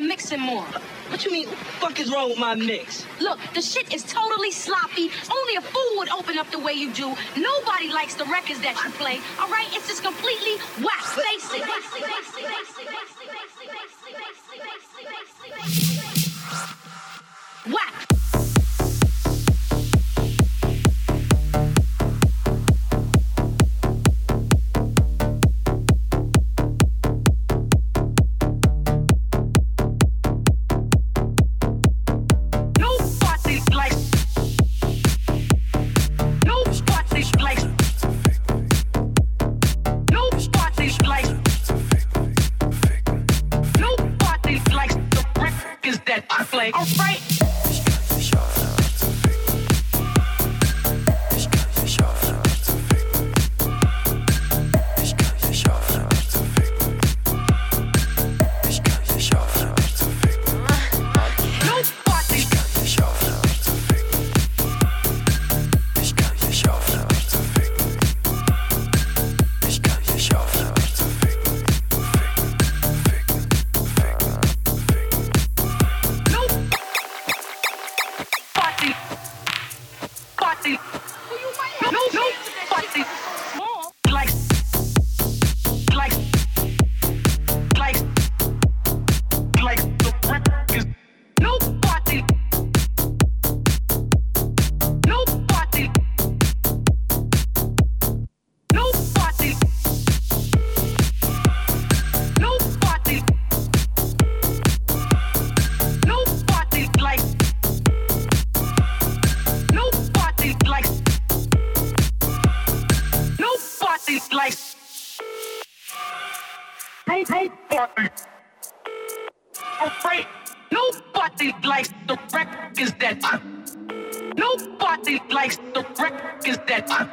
mixing more. What you mean? What the fuck is wrong with my mix? Look, the shit is totally sloppy. Only a fool would open up the way you do. Nobody likes the records that you play. All right? It's just completely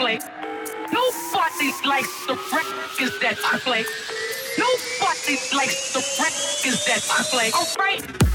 play. Nobody likes the records that I play. Nobody likes the records that I play. Alright.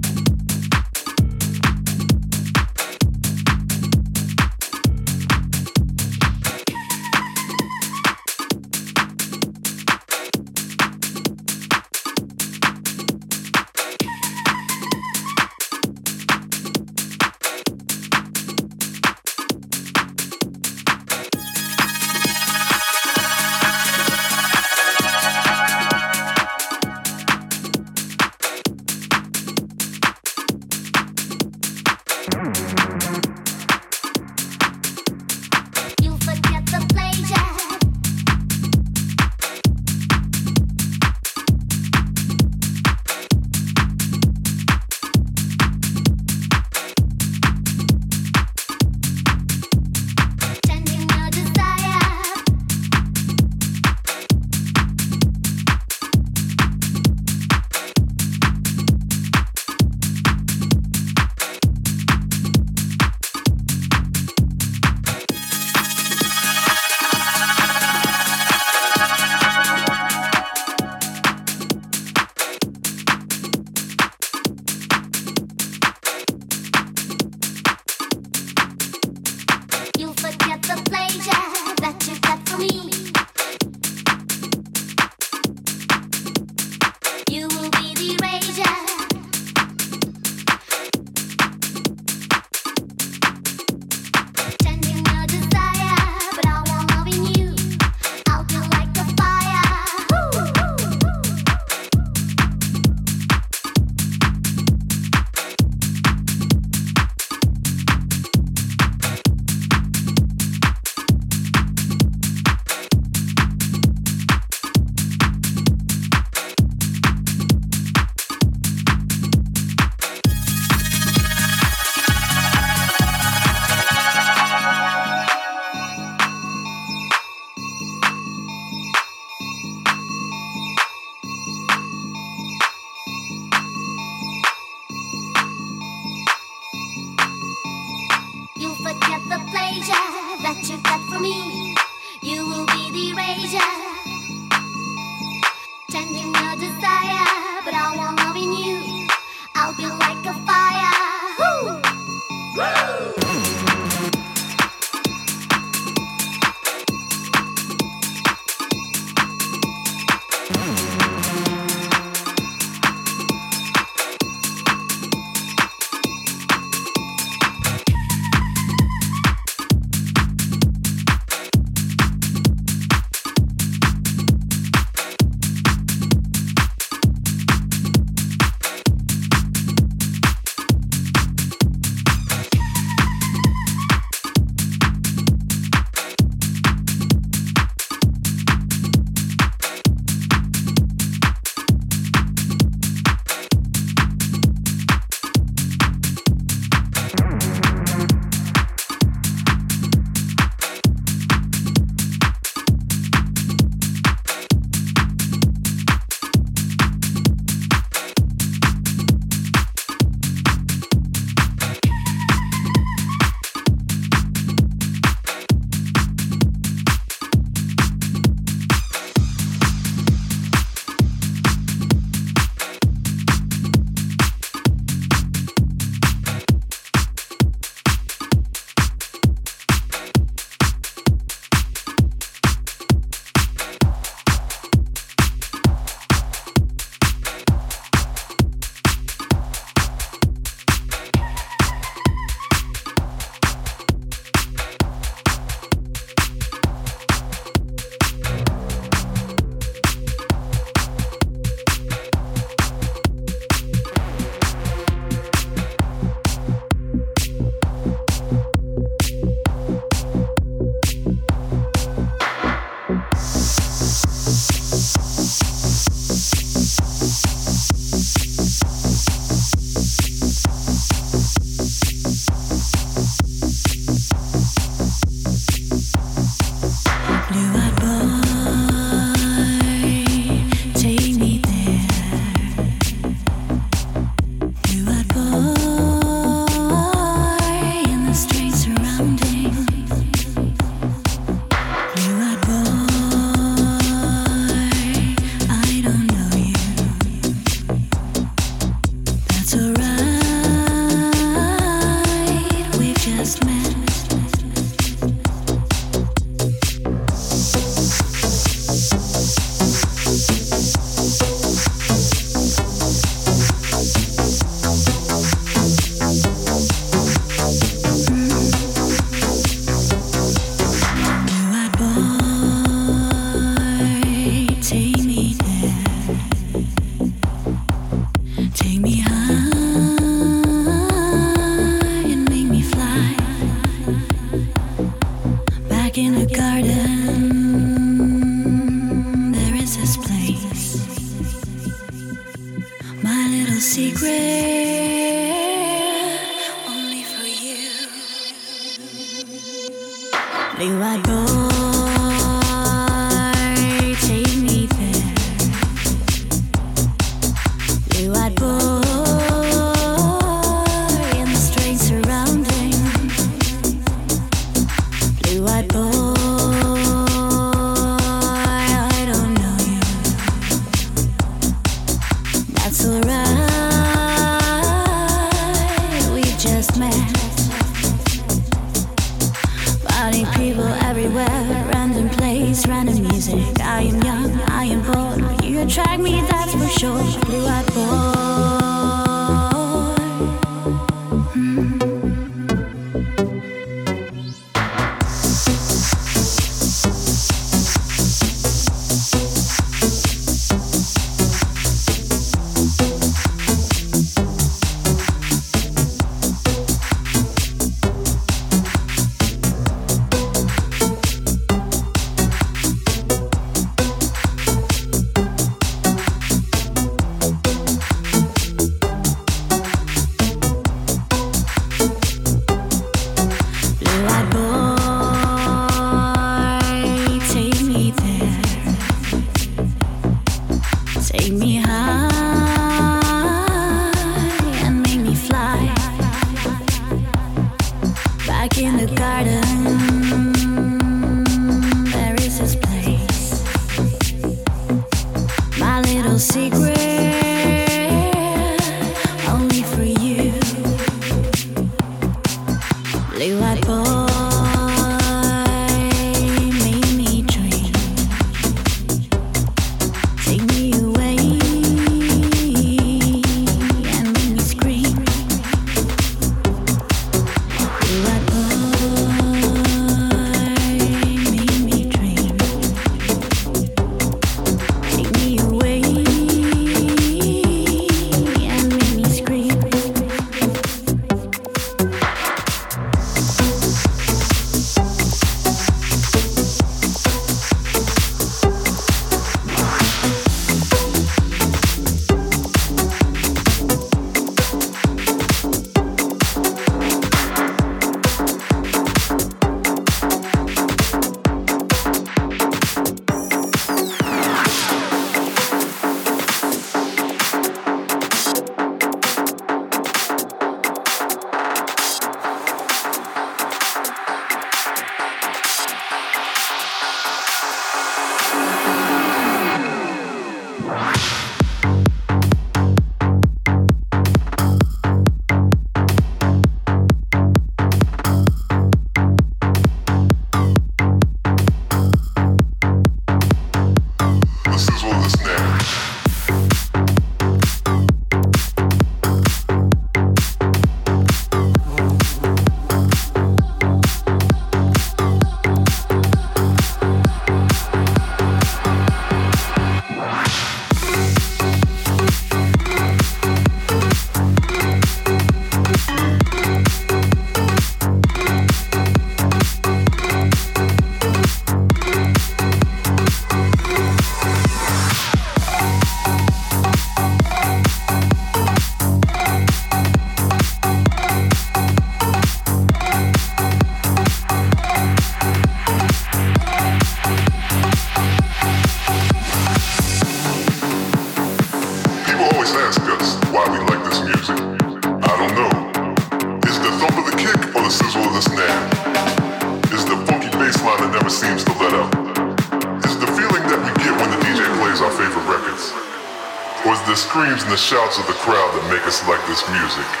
shouts of the crowd that make us like this music.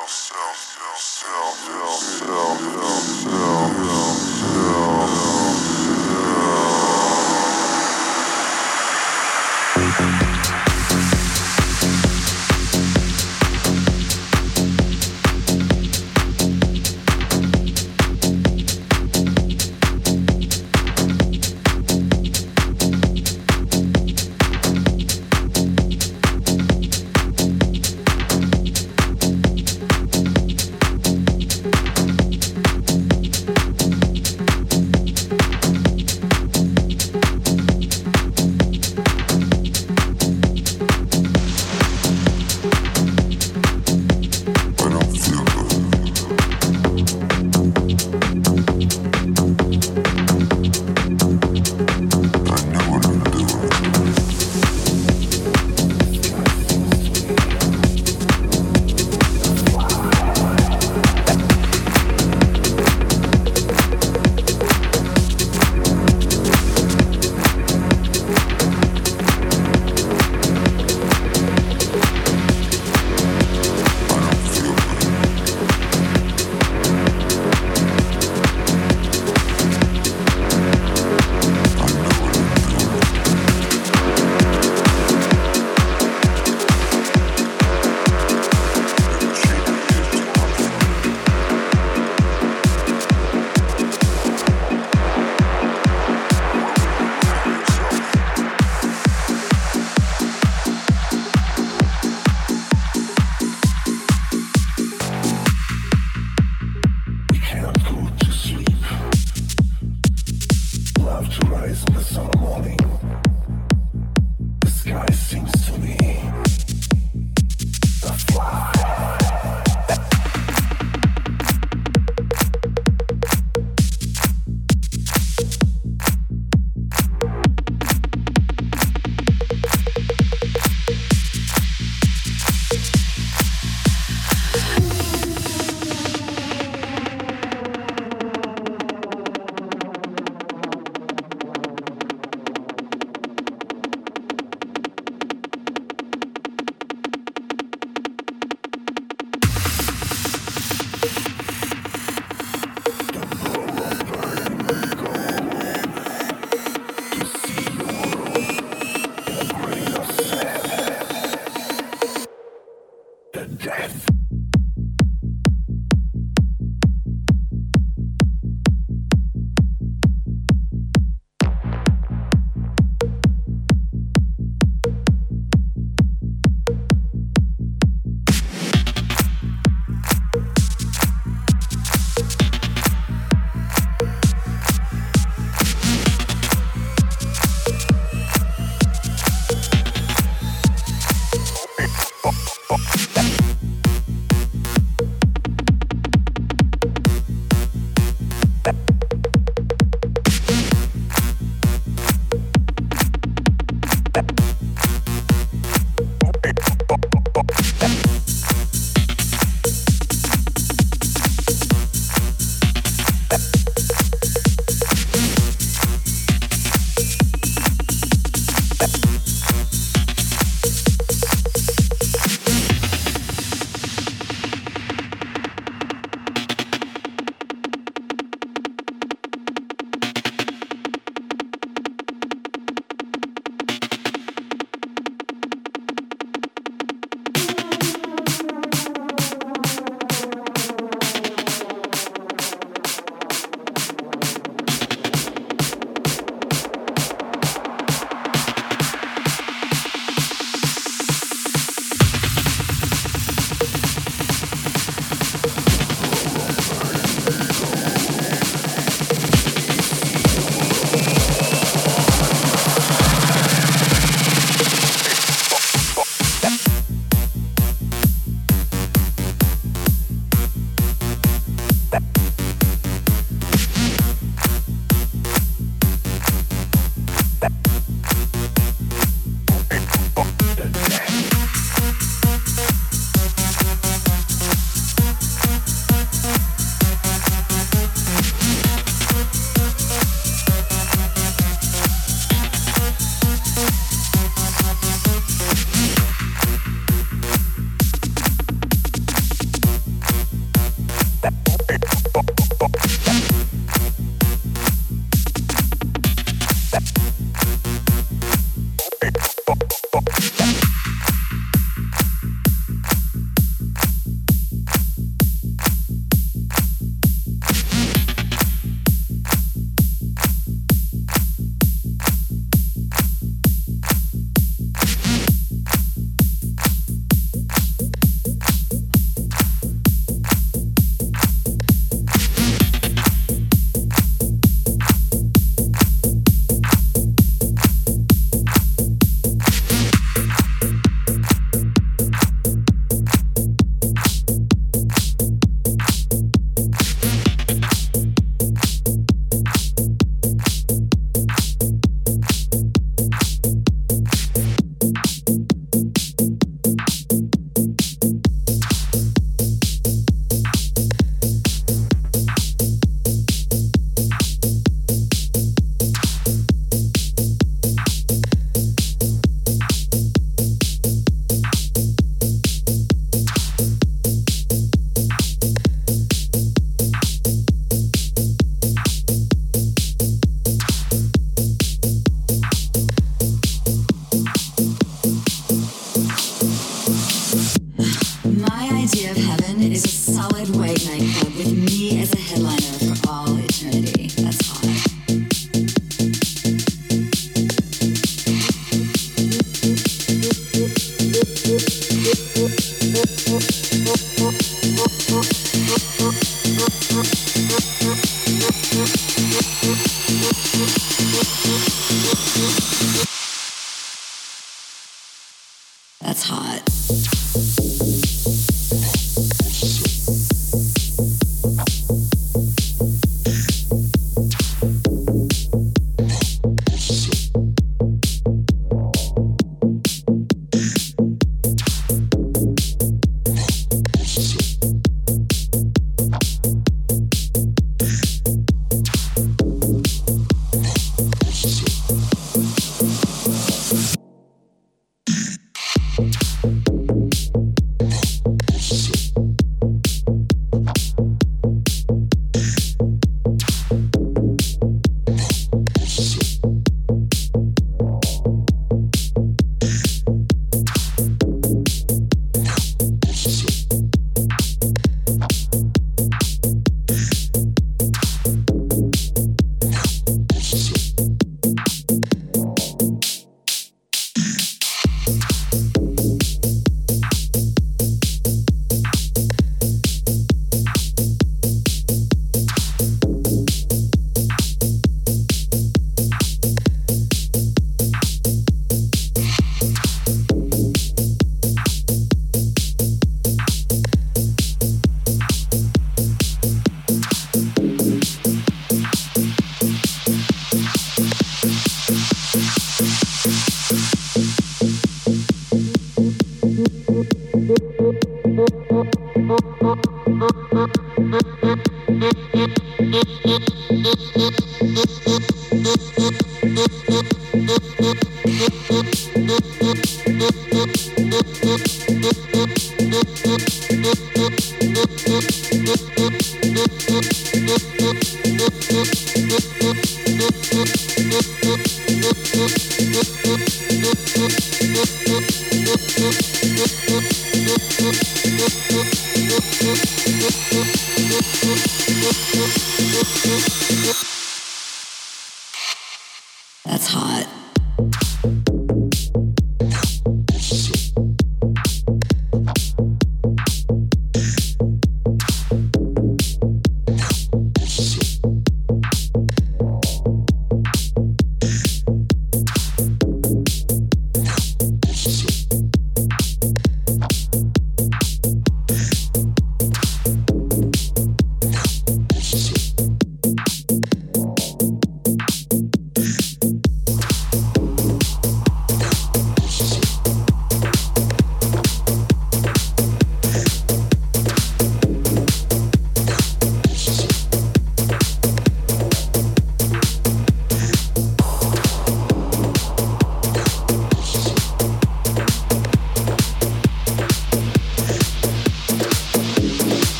We'll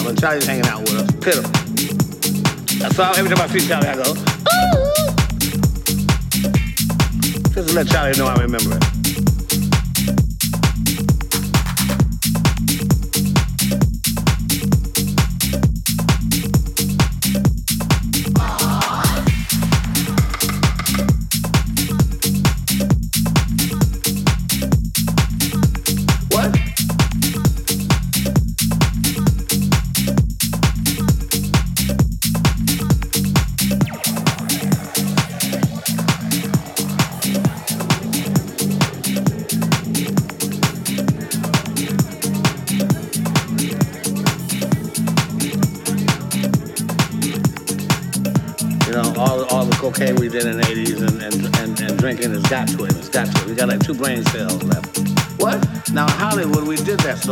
out when Charlie's hanging out with us. Pitiful. That's all. Every time I see Charlie, I go, ooh. Just to let Charlie know I remember it.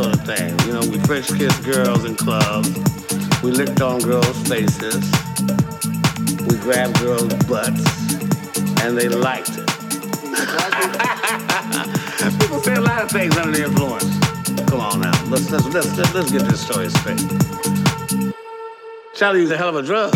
Sort of thing. You know, we French kissed girls in clubs. We licked on girls' faces. We grabbed girls' butts. And they liked it. People say a lot of things under the influence. Come on now. Let's, let's, let's, let's, get this story straight. Charlie used a hell of a drug.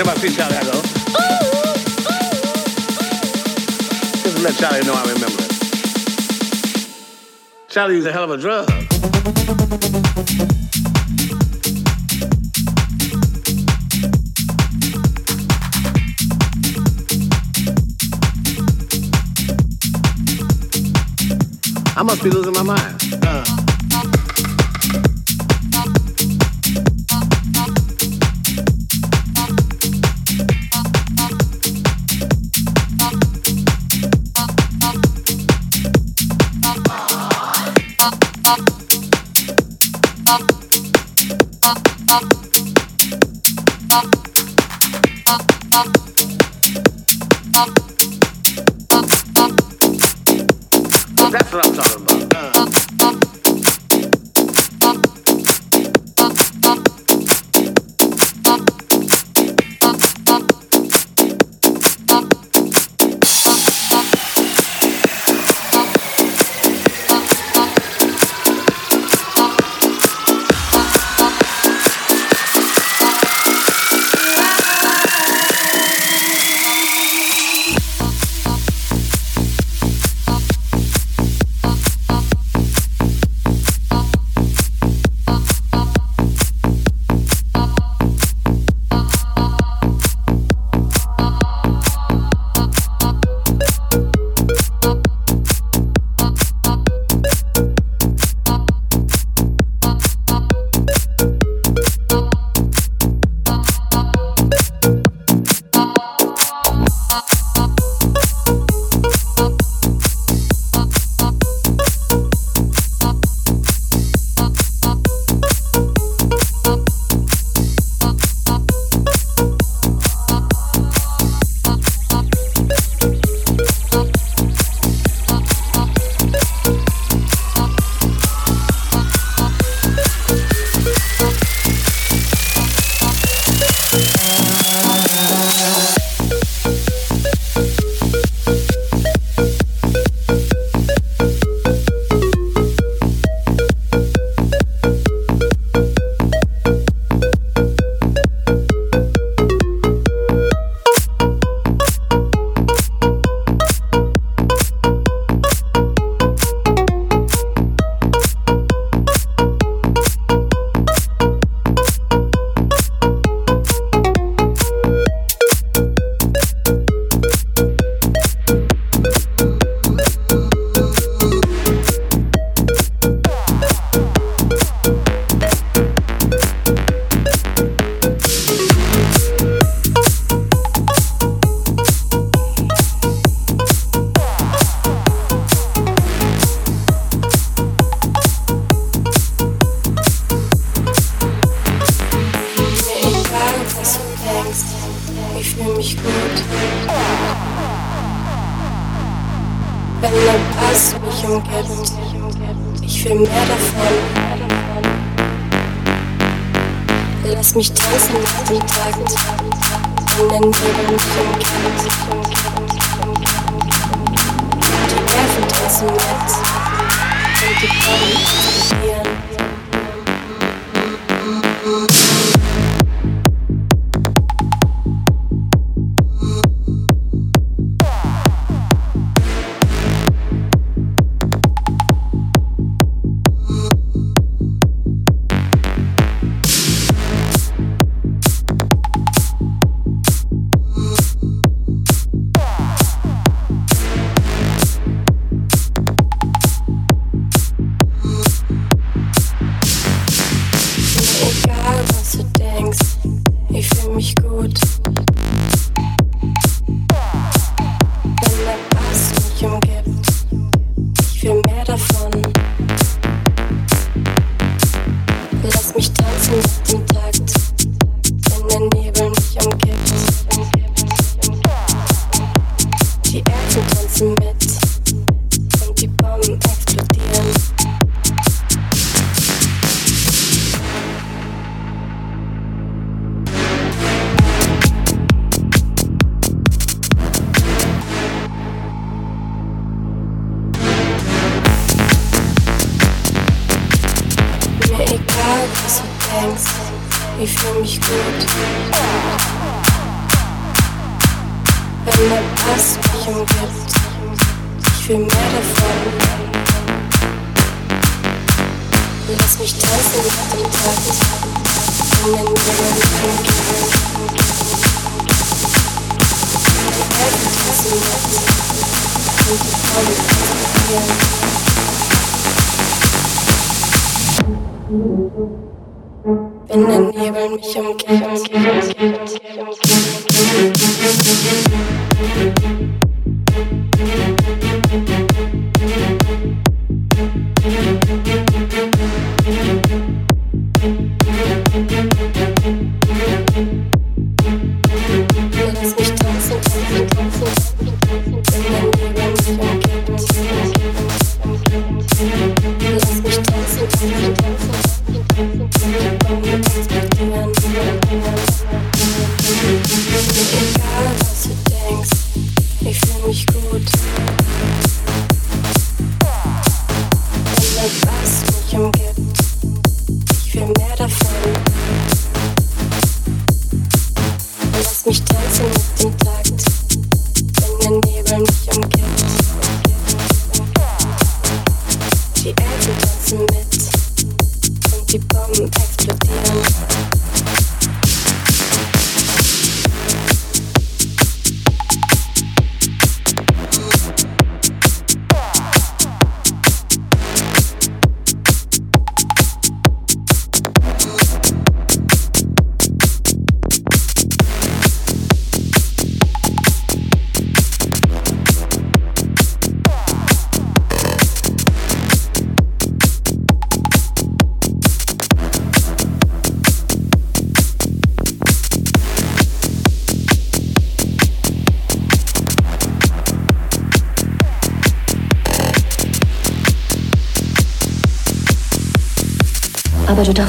Every I see Charlie, I go, to let Charlie know I remember it. Charlie used a hell of a drug. I must be losing my mind.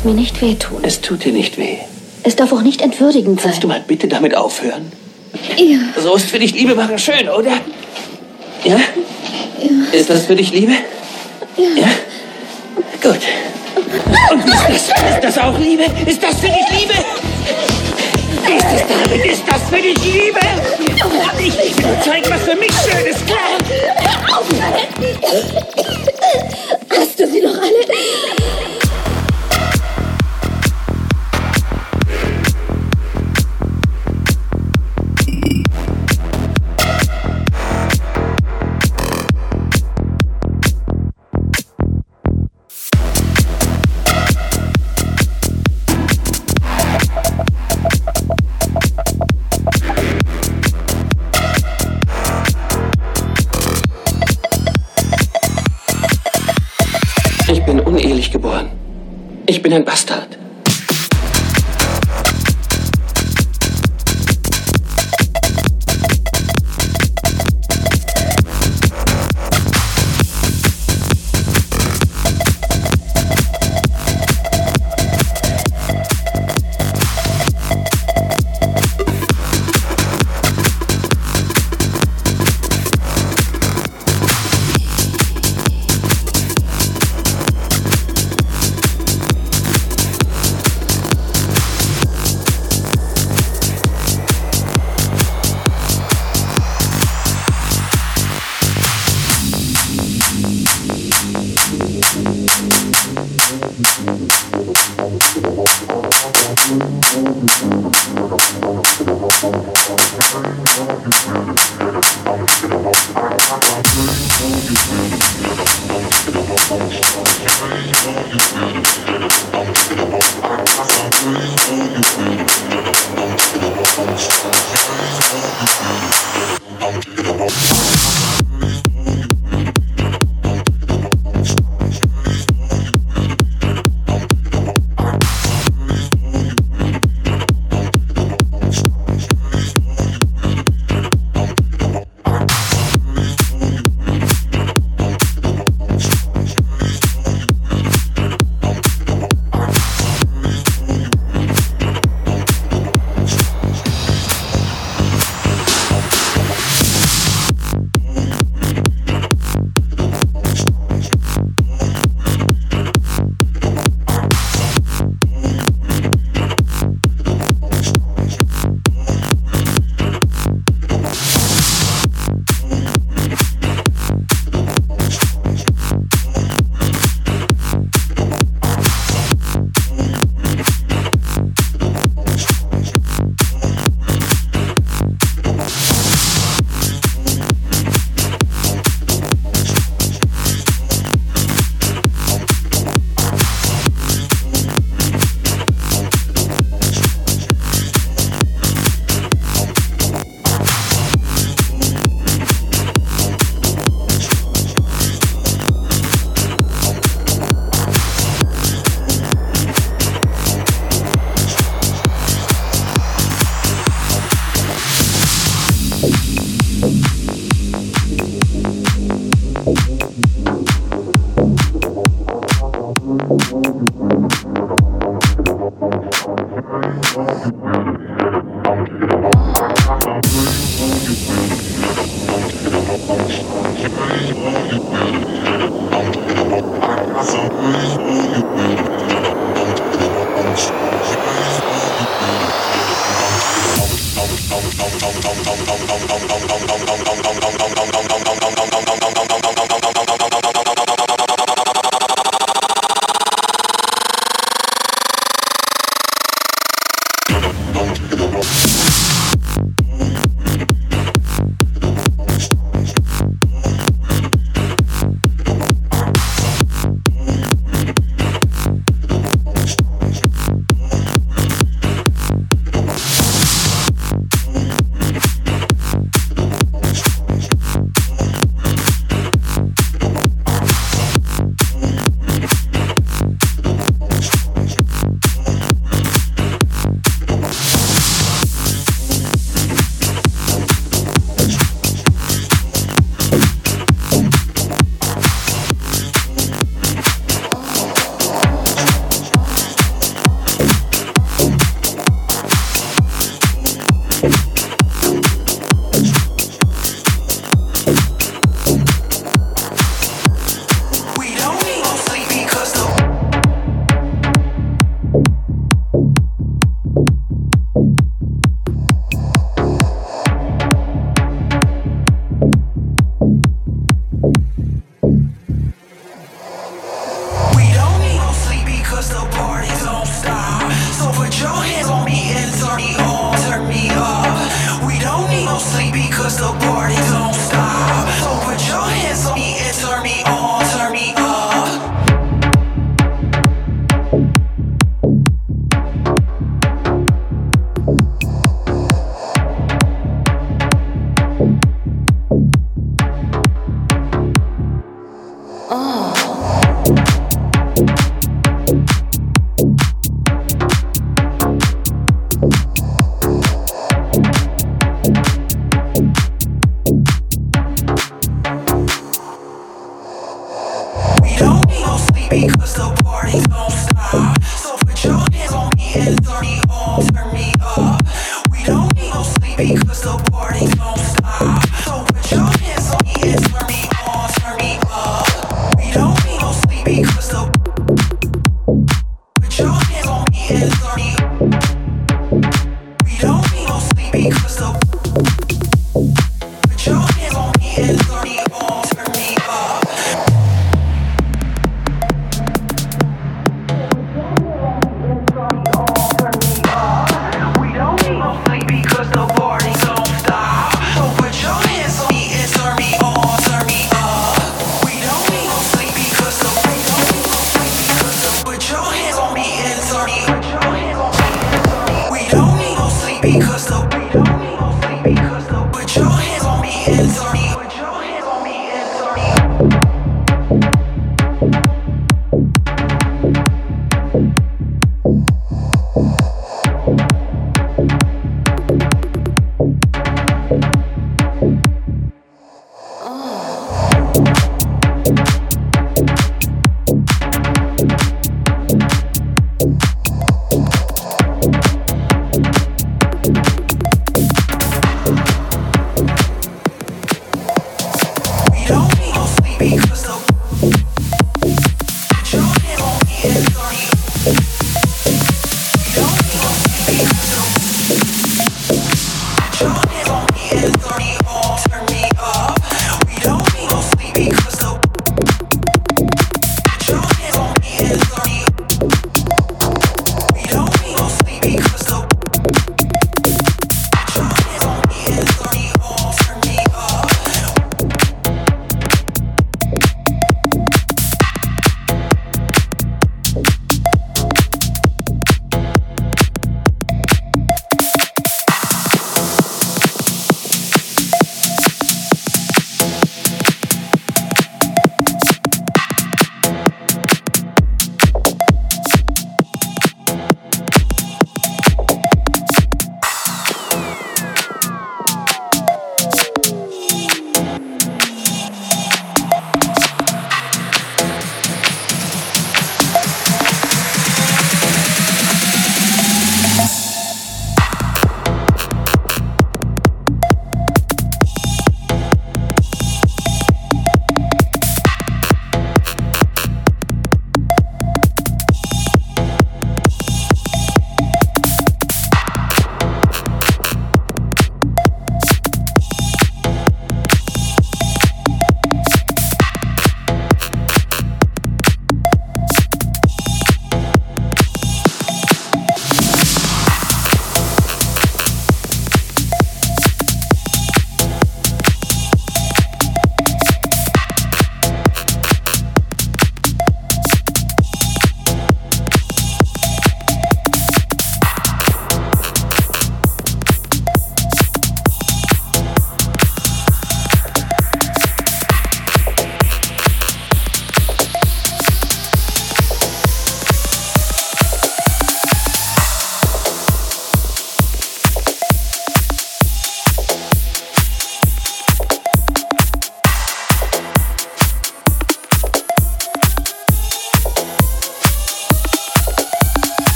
Darfst mir nicht wehtun. Es tut dir nicht weh. Es darf auch nicht entwürdigend sein. Kannst du mal bitte damit aufhören? Ja. So ist für dich Liebe machen schön, oder? Ja? Ja. Ist das für dich Liebe? Ja. ja? Gut. Und ist das, ist das auch Liebe? Ist das für dich Liebe? Ist das damit? Ist das für dich Liebe? Ich will nur zeigen, was für mich schön ist, klar? Hast Ich bin ein Bastard.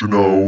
you know.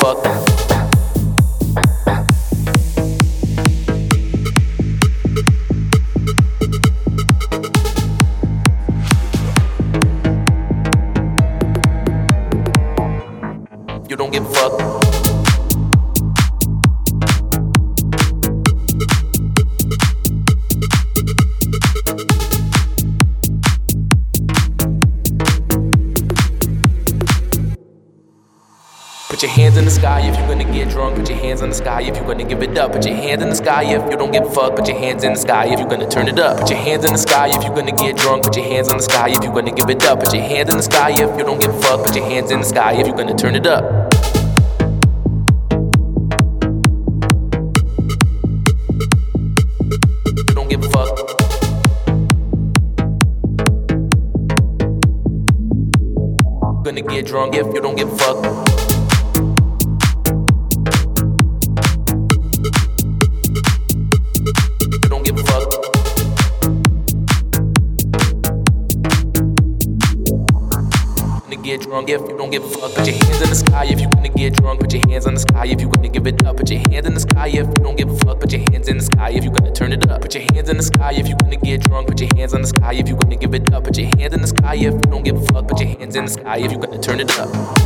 fuck Show me what you know. if you don't give a fuck. Put your hands in the sky if you're gonna turn it up. Put your hands in the sky if you're gonna get drunk. Put your hands in the sky if you're gonna give it up. Put your hands in the sky if you don't give a fuck. Put your hands in the sky if you're gonna turn it up. Give. Gonna get drunk if you don't give a fuck. If you don't give a fuck. Put your hands in the sky if you wanna get drunk. Put your hands in the sky if you wanna give it up. Put your hands in the sky if you don't give a fuck. Put your hands in the sky if you gonna turn it up. Put your hands in the sky if you wanna get drunk. Put your hands in the sky if you wanna give it up. Put your hands in the sky if you don't give a fuck. Put your hands in the sky if you gonna turn it up.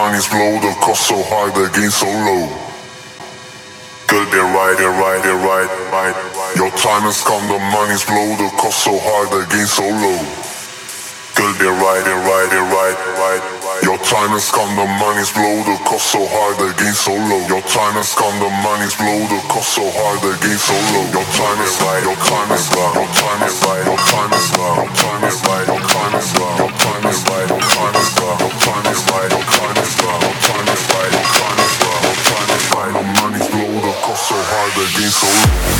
Money's low, the cost so high, the gain so low. Good, they right, they right, they right, right. Your time has come, the money's low, the cost so high, the gain so low. Good, they right, they right, they right, right. Your time has come, the money's low, the cost so high, the gain so low. Your time has come, the money's low, the cost so high, the gain so low. Your time is right, your time is right, your time is right, your time is right, your time is right, your time is right, your time is right, your time is right, against so long.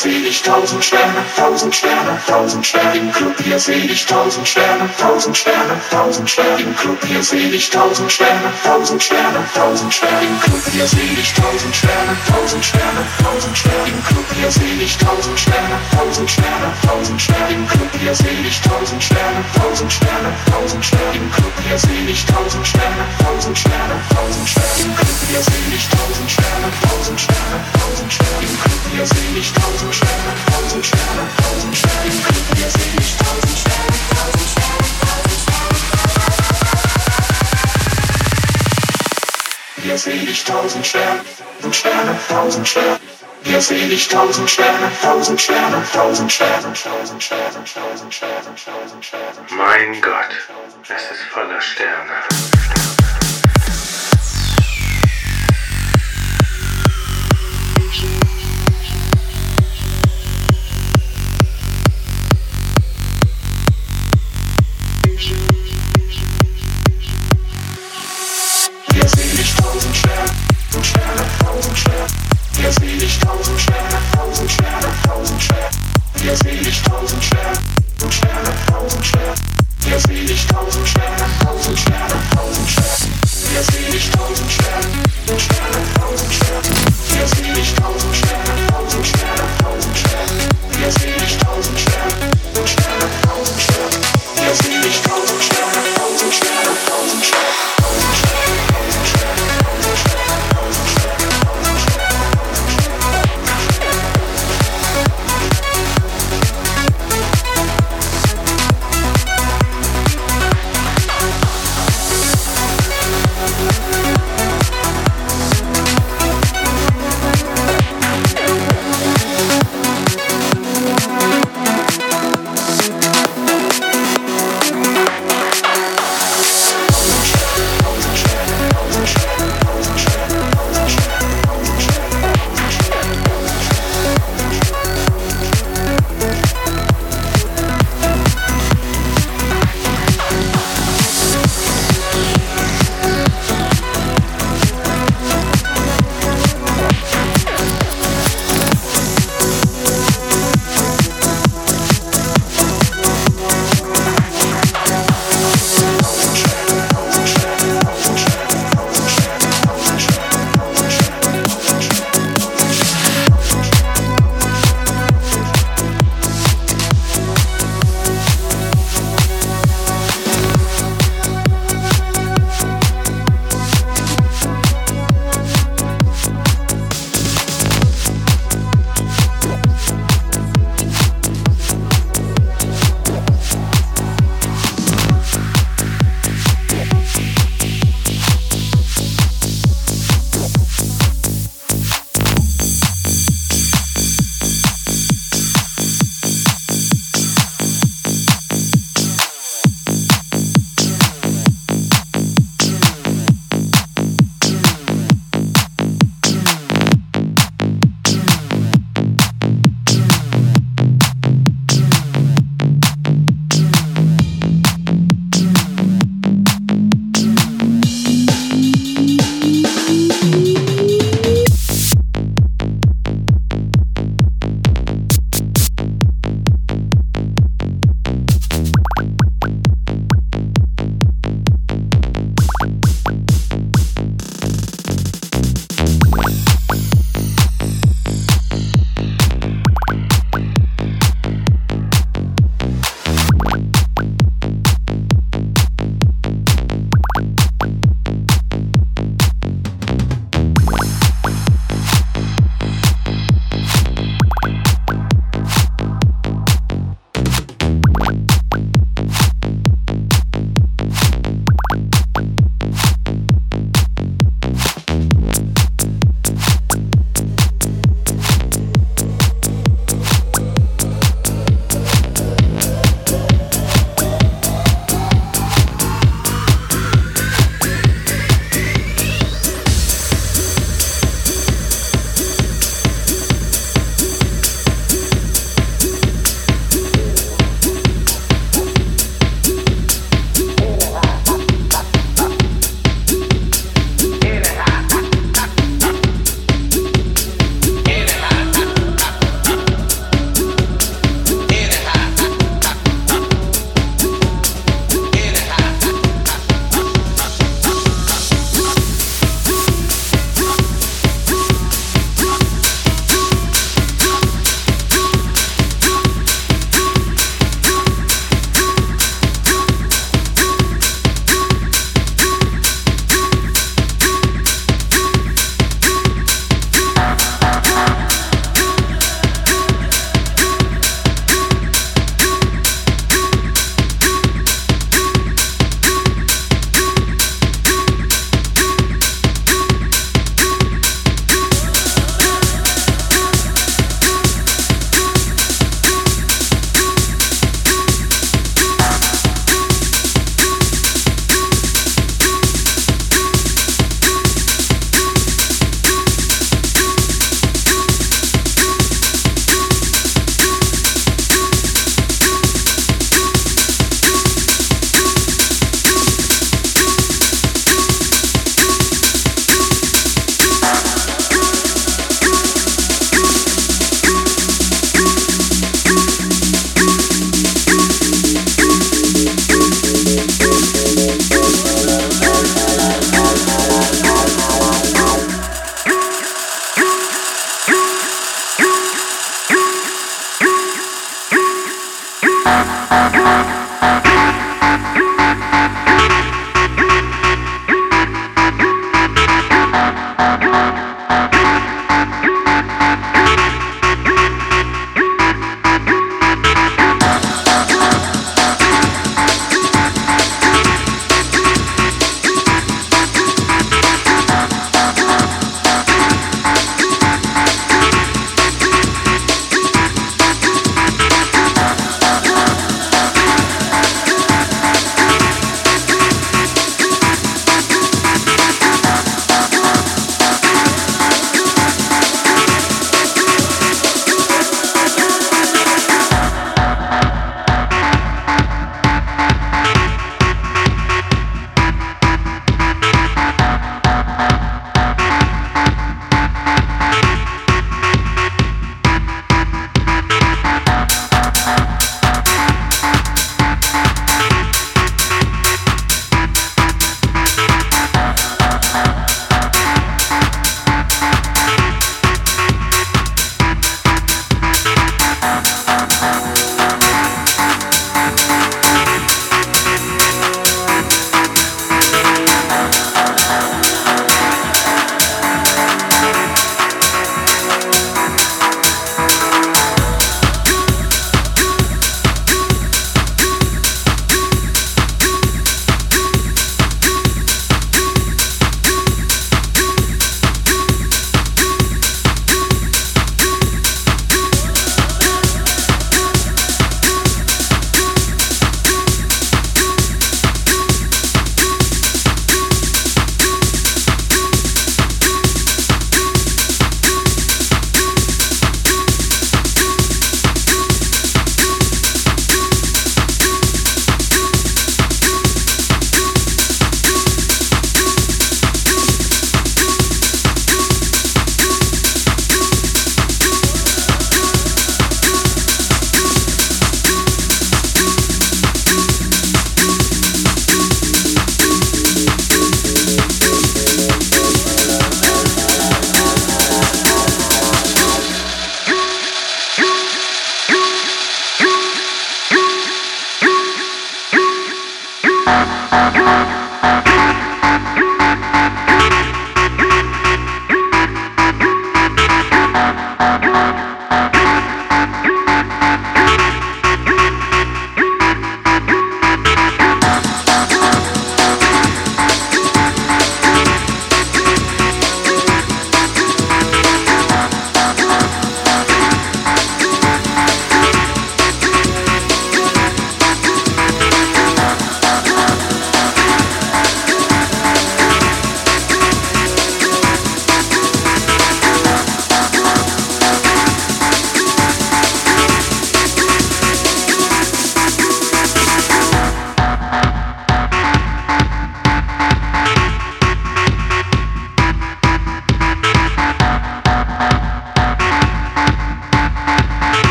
Hier ich tausend Sterne, tausend Sterne, tausend Sterne. Im Club hier seh ich tausend Sterne, tausend Sterne, tausend Sterne. Im Club hier seh ich tausend Sterne, tausend Sterne, tausend Sterne. Im Club hier seh ich tausend Sterne, tausend Sterne, tausend Sterne. Im Club hier seh ich tausend Sterne, tausend Sterne, tausend Sterne. Im Club hier seh ich tausend Sterne, tausend Sterne, tausend Sterne. Im Club hier seh ich tausend Sterne, tausend Sterne, tausend Sterne. Im Club hier seh ich tausend Sterne, tausend Sterne. Hier seh ich tausend Sterne, tausend Sterne, tausend Sterne. Wir sehen dich tausend Sterne, tausend Sterne, tausend Sterne, tausend Sterne, tausend Sterne, tausend Sterne. Mein Gott, es ist voller Sterne.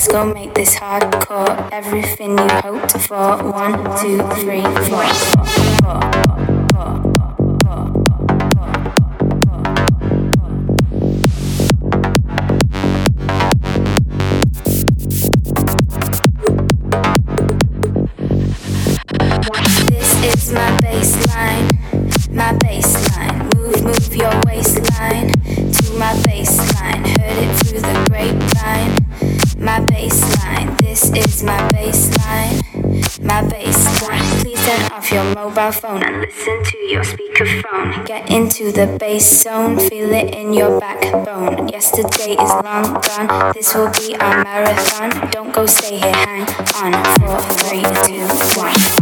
Let's go make this hardcore. Everything you hoped for. One, two, three, four. Mobile phone and listen to your speakerphone. Get into the bass zone, feel it in your backbone. Yesterday is long gone, this will be our marathon. Don't go stay here, hang on. Four, three, two, one,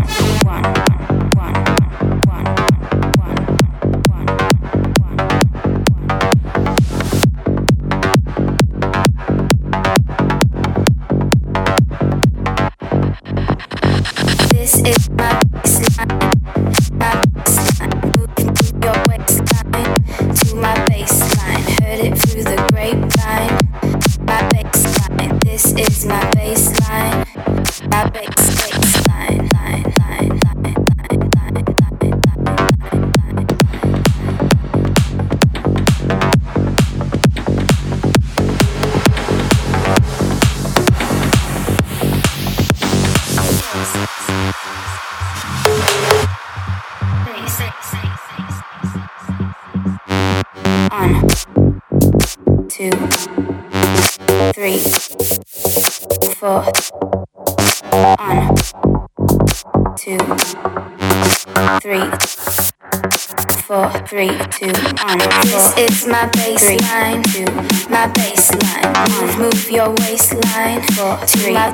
baseline, two, my baseline. Move, your waistline, four, three, my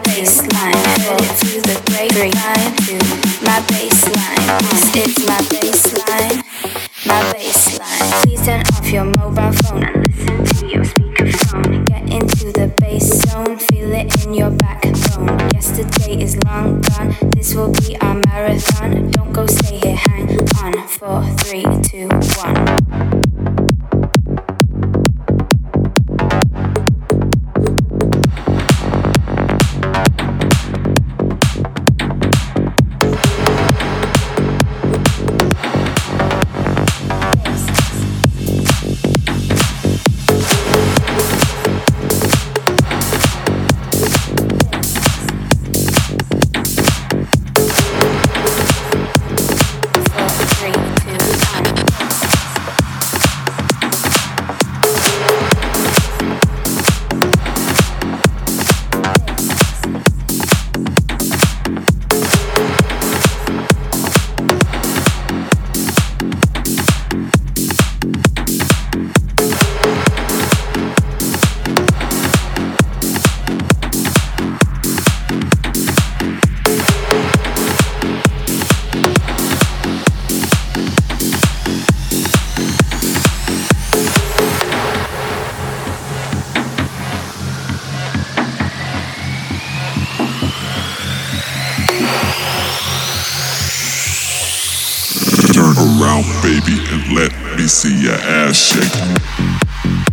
see your ass shake.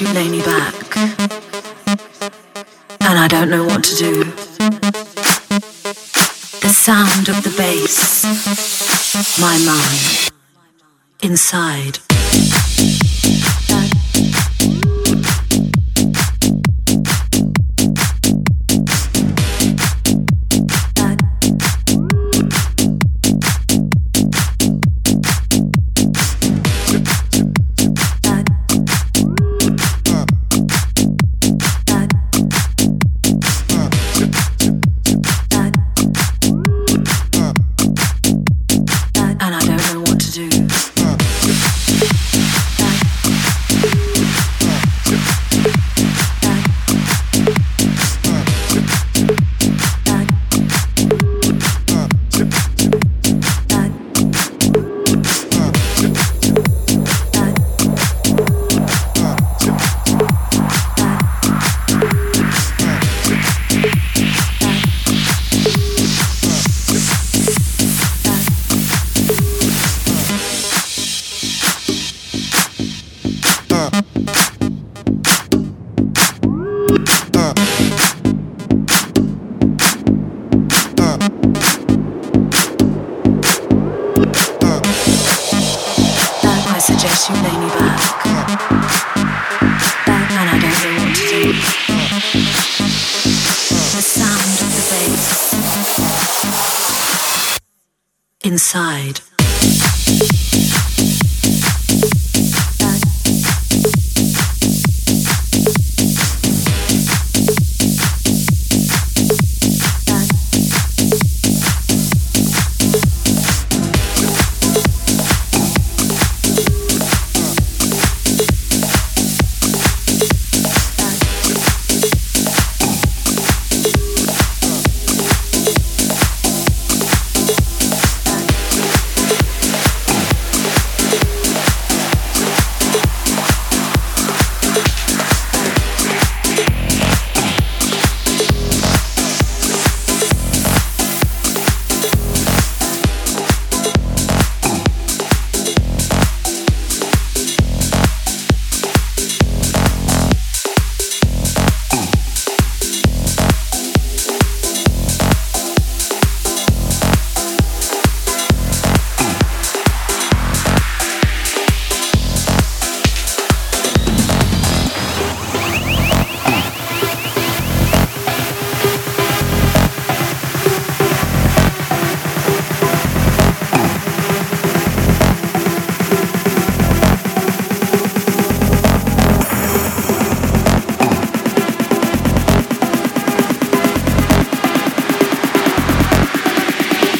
You lay me back. And I don't know what to do. The sound of the bass, my mind,